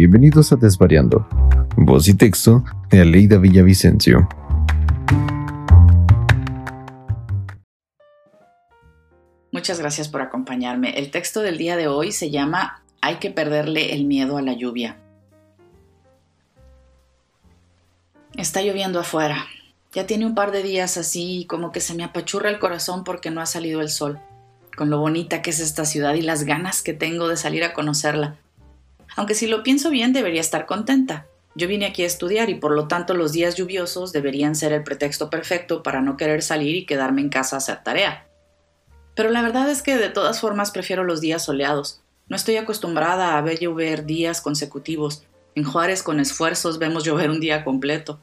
bienvenidos a Desvariando. Voz y texto de Aleida Villavicencio. Muchas gracias por acompañarme. El texto del día de hoy se llama Hay que perderle el miedo a la lluvia. Está lloviendo afuera. Ya tiene un par de días así, como que se me apachurra el corazón porque no ha salido el sol, con lo bonita que es esta ciudad y las ganas que tengo de salir a conocerla. Aunque si lo pienso bien debería estar contenta. Yo vine aquí a estudiar y por lo tanto los días lluviosos deberían ser el pretexto perfecto para no querer salir y quedarme en casa a hacer tarea. Pero la verdad es que de todas formas prefiero los días soleados. No estoy acostumbrada a ver llover días consecutivos. En Juárez con esfuerzos vemos llover un día completo.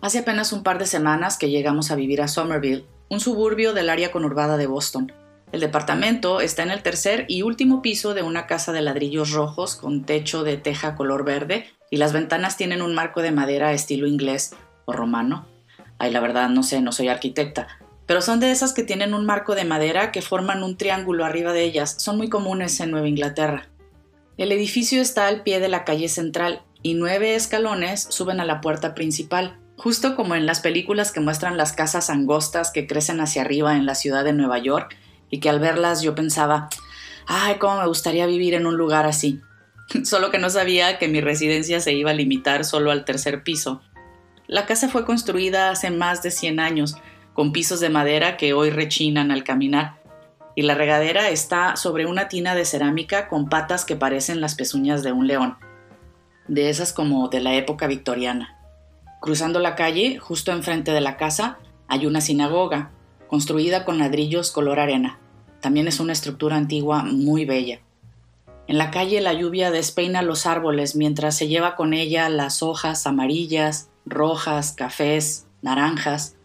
Hace apenas un par de semanas que llegamos a vivir a Somerville, un suburbio del área conurbada de Boston. El departamento está en el tercer y último piso de una casa de ladrillos rojos con techo de teja color verde y las ventanas tienen un marco de madera estilo inglés o romano. Ay, la verdad no sé, no soy arquitecta, pero son de esas que tienen un marco de madera que forman un triángulo arriba de ellas. Son muy comunes en Nueva Inglaterra. El edificio está al pie de la calle central y nueve escalones suben a la puerta principal, justo como en las películas que muestran las casas angostas que crecen hacia arriba en la ciudad de Nueva York y que al verlas yo pensaba, ay, cómo me gustaría vivir en un lugar así. Solo que no sabía que mi residencia se iba a limitar solo al tercer piso. La casa fue construida hace más de 100 años, con pisos de madera que hoy rechinan al caminar, y la regadera está sobre una tina de cerámica con patas que parecen las pezuñas de un león, de esas como de la época victoriana. Cruzando la calle, justo enfrente de la casa, hay una sinagoga, construida con ladrillos color arena. También es una estructura antigua muy bella. En la calle la lluvia despeina los árboles mientras se lleva con ella las hojas amarillas, rojas, cafés, naranjas,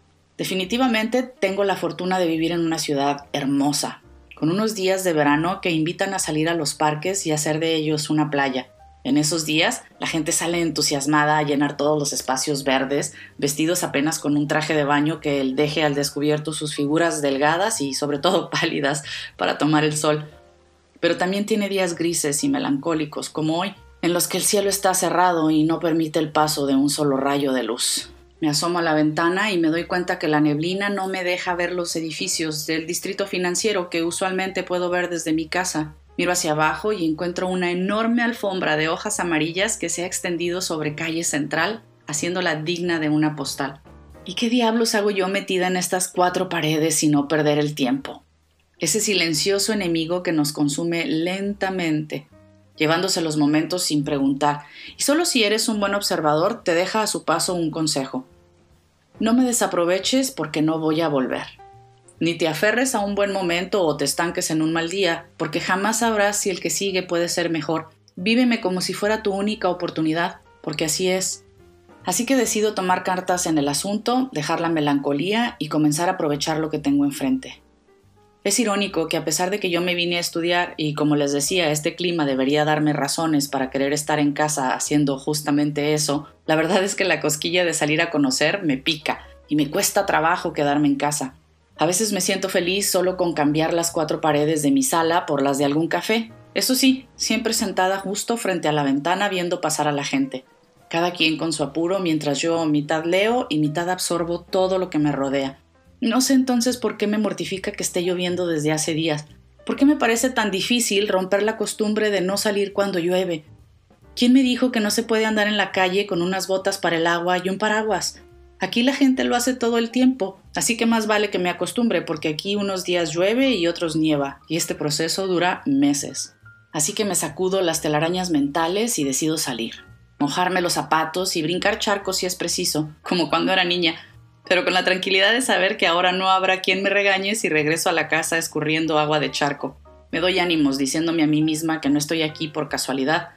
Definitivamente tengo la fortuna de vivir en una ciudad hermosa, con unos días de verano que invitan a salir a los parques y hacer de ellos una playa. En esos días, la gente sale entusiasmada a llenar todos los espacios verdes, vestidos apenas con un traje de baño que deje al descubierto sus figuras delgadas y sobre todo pálidas para tomar el sol. Pero también tiene días grises y melancólicos, como hoy, en los que el cielo está cerrado y no permite el paso de un solo rayo de luz. Me asomo a la ventana y me doy cuenta que la neblina no me deja ver los edificios del distrito financiero que usualmente puedo ver desde mi casa. Miro hacia abajo y encuentro una enorme alfombra de hojas amarillas que se ha extendido sobre calle central, haciéndola digna de una postal. ¿Y qué diablos hago yo metida en estas cuatro paredes y no perder el tiempo? Ese silencioso enemigo que nos consume lentamente, llevándose los momentos sin preguntar, y solo si eres un buen observador te deja a su paso un consejo. No me desaproveches porque no voy a volver. Ni te aferres a un buen momento o te estanques en un mal día, porque jamás sabrás si el que sigue puede ser mejor. Víveme como si fuera tu única oportunidad, porque así es. Así que decido tomar cartas en el asunto, dejar la melancolía y comenzar a aprovechar lo que tengo enfrente. Es irónico que a pesar de que yo me vine a estudiar y como les decía, este clima debería darme razones para querer estar en casa haciendo justamente eso, la verdad es que la cosquilla de salir a conocer me pica y me cuesta trabajo quedarme en casa. A veces me siento feliz solo con cambiar las cuatro paredes de mi sala por las de algún café. Eso sí, siempre sentada justo frente a la ventana viendo pasar a la gente. Cada quien con su apuro mientras yo mitad leo y mitad absorbo todo lo que me rodea. No sé entonces por qué me mortifica que esté lloviendo desde hace días. ¿Por qué me parece tan difícil romper la costumbre de no salir cuando llueve? ¿Quién me dijo que no se puede andar en la calle con unas botas para el agua y un paraguas? Aquí la gente lo hace todo el tiempo, así que más vale que me acostumbre porque aquí unos días llueve y otros nieva, y este proceso dura meses. Así que me sacudo las telarañas mentales y decido salir. Mojarme los zapatos y brincar charcos si es preciso, como cuando era niña, pero con la tranquilidad de saber que ahora no habrá quien me regañe si regreso a la casa escurriendo agua de charco. Me doy ánimos diciéndome a mí misma que no estoy aquí por casualidad,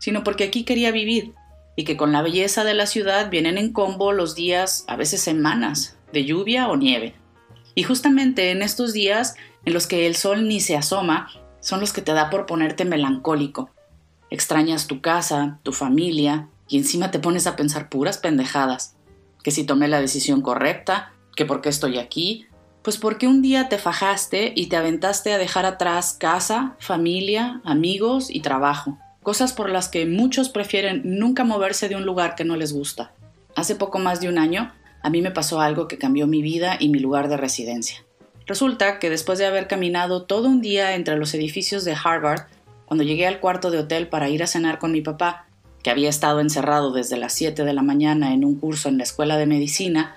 sino porque aquí quería vivir y que con la belleza de la ciudad vienen en combo los días, a veces semanas, de lluvia o nieve. Y justamente en estos días en los que el sol ni se asoma, son los que te da por ponerte melancólico. Extrañas tu casa, tu familia, y encima te pones a pensar puras pendejadas que si tomé la decisión correcta, que por qué estoy aquí, pues porque un día te fajaste y te aventaste a dejar atrás casa, familia, amigos y trabajo. Cosas por las que muchos prefieren nunca moverse de un lugar que no les gusta. Hace poco más de un año, a mí me pasó algo que cambió mi vida y mi lugar de residencia. Resulta que después de haber caminado todo un día entre los edificios de Harvard, cuando llegué al cuarto de hotel para ir a cenar con mi papá, que había estado encerrado desde las 7 de la mañana en un curso en la escuela de medicina,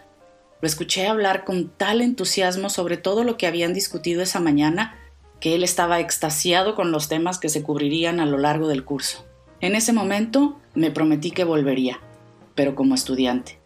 lo escuché hablar con tal entusiasmo sobre todo lo que habían discutido esa mañana que él estaba extasiado con los temas que se cubrirían a lo largo del curso. En ese momento me prometí que volvería, pero como estudiante.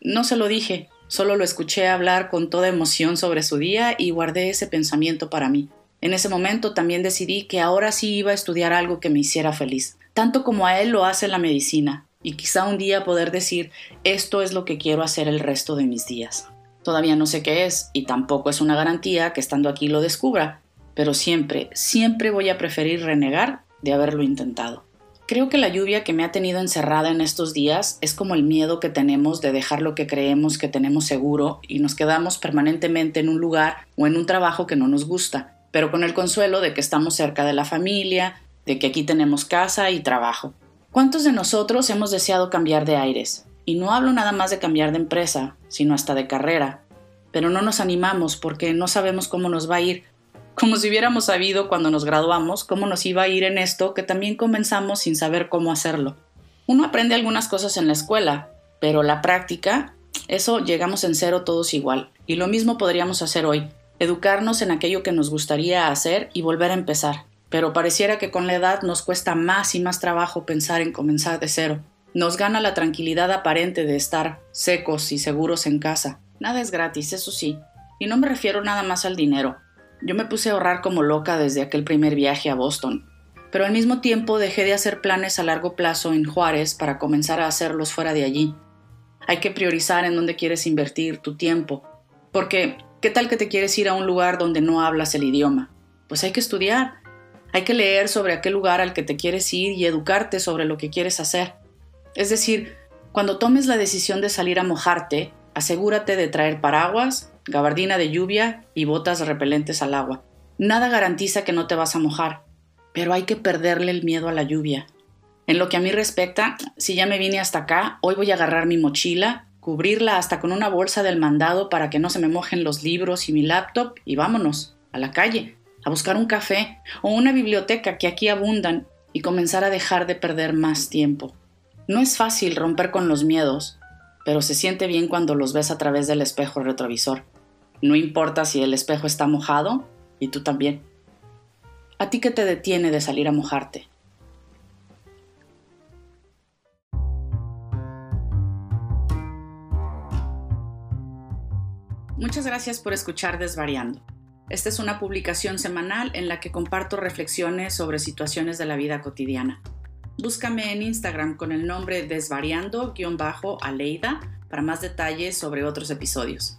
No se lo dije, solo lo escuché hablar con toda emoción sobre su día y guardé ese pensamiento para mí. En ese momento también decidí que ahora sí iba a estudiar algo que me hiciera feliz, tanto como a él lo hace la medicina, y quizá un día poder decir esto es lo que quiero hacer el resto de mis días. Todavía no sé qué es, y tampoco es una garantía que estando aquí lo descubra, pero siempre, siempre voy a preferir renegar de haberlo intentado. Creo que la lluvia que me ha tenido encerrada en estos días es como el miedo que tenemos de dejar lo que creemos que tenemos seguro y nos quedamos permanentemente en un lugar o en un trabajo que no nos gusta, pero con el consuelo de que estamos cerca de la familia, de que aquí tenemos casa y trabajo. ¿Cuántos de nosotros hemos deseado cambiar de aires? Y no hablo nada más de cambiar de empresa, sino hasta de carrera, pero no nos animamos porque no sabemos cómo nos va a ir como si hubiéramos sabido cuando nos graduamos cómo nos iba a ir en esto que también comenzamos sin saber cómo hacerlo. Uno aprende algunas cosas en la escuela, pero la práctica, eso llegamos en cero todos igual. Y lo mismo podríamos hacer hoy, educarnos en aquello que nos gustaría hacer y volver a empezar. Pero pareciera que con la edad nos cuesta más y más trabajo pensar en comenzar de cero. Nos gana la tranquilidad aparente de estar secos y seguros en casa. Nada es gratis, eso sí. Y no me refiero nada más al dinero. Yo me puse a ahorrar como loca desde aquel primer viaje a Boston, pero al mismo tiempo dejé de hacer planes a largo plazo en Juárez para comenzar a hacerlos fuera de allí. Hay que priorizar en dónde quieres invertir tu tiempo, porque ¿qué tal que te quieres ir a un lugar donde no hablas el idioma? Pues hay que estudiar, hay que leer sobre aquel lugar al que te quieres ir y educarte sobre lo que quieres hacer. Es decir, cuando tomes la decisión de salir a mojarte, asegúrate de traer paraguas, gabardina de lluvia y botas repelentes al agua. Nada garantiza que no te vas a mojar, pero hay que perderle el miedo a la lluvia. En lo que a mí respecta, si ya me vine hasta acá, hoy voy a agarrar mi mochila, cubrirla hasta con una bolsa del mandado para que no se me mojen los libros y mi laptop y vámonos, a la calle, a buscar un café o una biblioteca que aquí abundan y comenzar a dejar de perder más tiempo. No es fácil romper con los miedos, pero se siente bien cuando los ves a través del espejo retrovisor. No importa si el espejo está mojado y tú también. ¿A ti qué te detiene de salir a mojarte? Muchas gracias por escuchar Desvariando. Esta es una publicación semanal en la que comparto reflexiones sobre situaciones de la vida cotidiana. Búscame en Instagram con el nombre desvariando-aleida para más detalles sobre otros episodios.